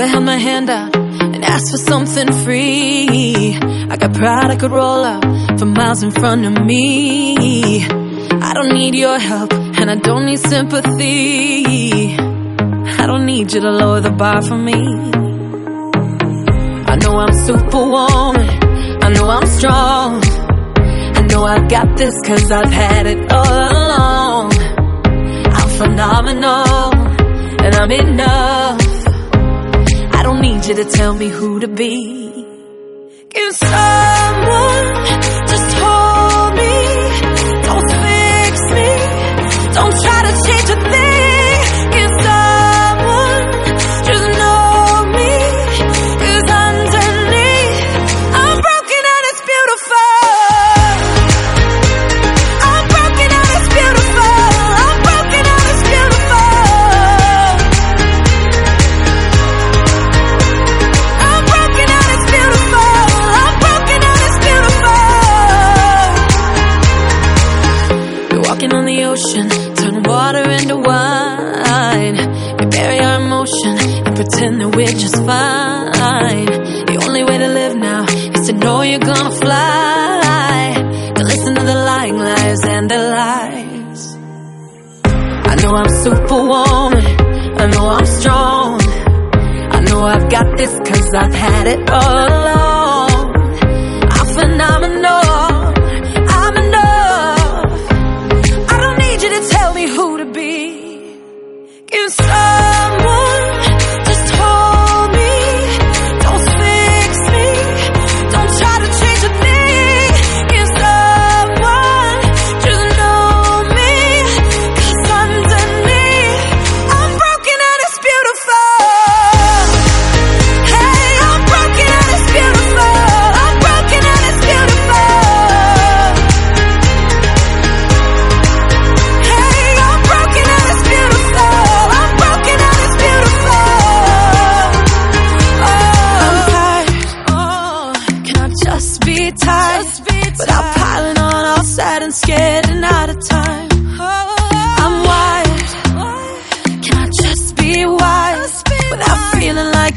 never held my hand out and asked for something free. I got pride I could roll up for miles in front of me. I don't need your help and I don't need sympathy. I don't need you to lower the bar for me. I know I'm superwoman. I know I'm strong. I know I've got this cause I've had it all along. I'm phenomenal and I'm enough. Need you to tell me who to be. Can someone pretend that we're just fine. The only way to live now is to know you're gonna fly. To listen to the lying lies and the lies. I know I'm superwoman. I know I'm strong. I know I've got this cause I've had it all along. I'm phenomenal. I'm enough. I don't need you to tell me who to be. Can someone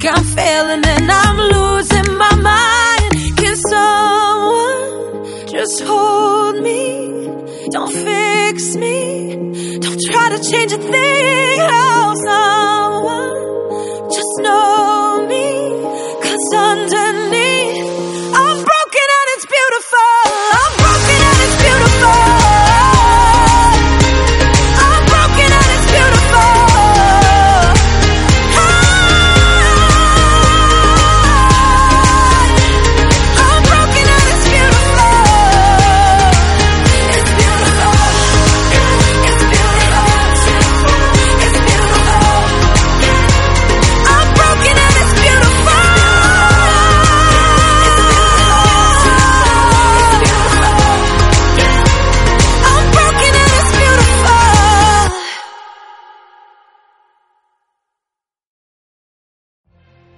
like I'm failing and I'm losing my mind. Can someone just hold me? Don't fix me. Don't try to change a thing. Oh, someone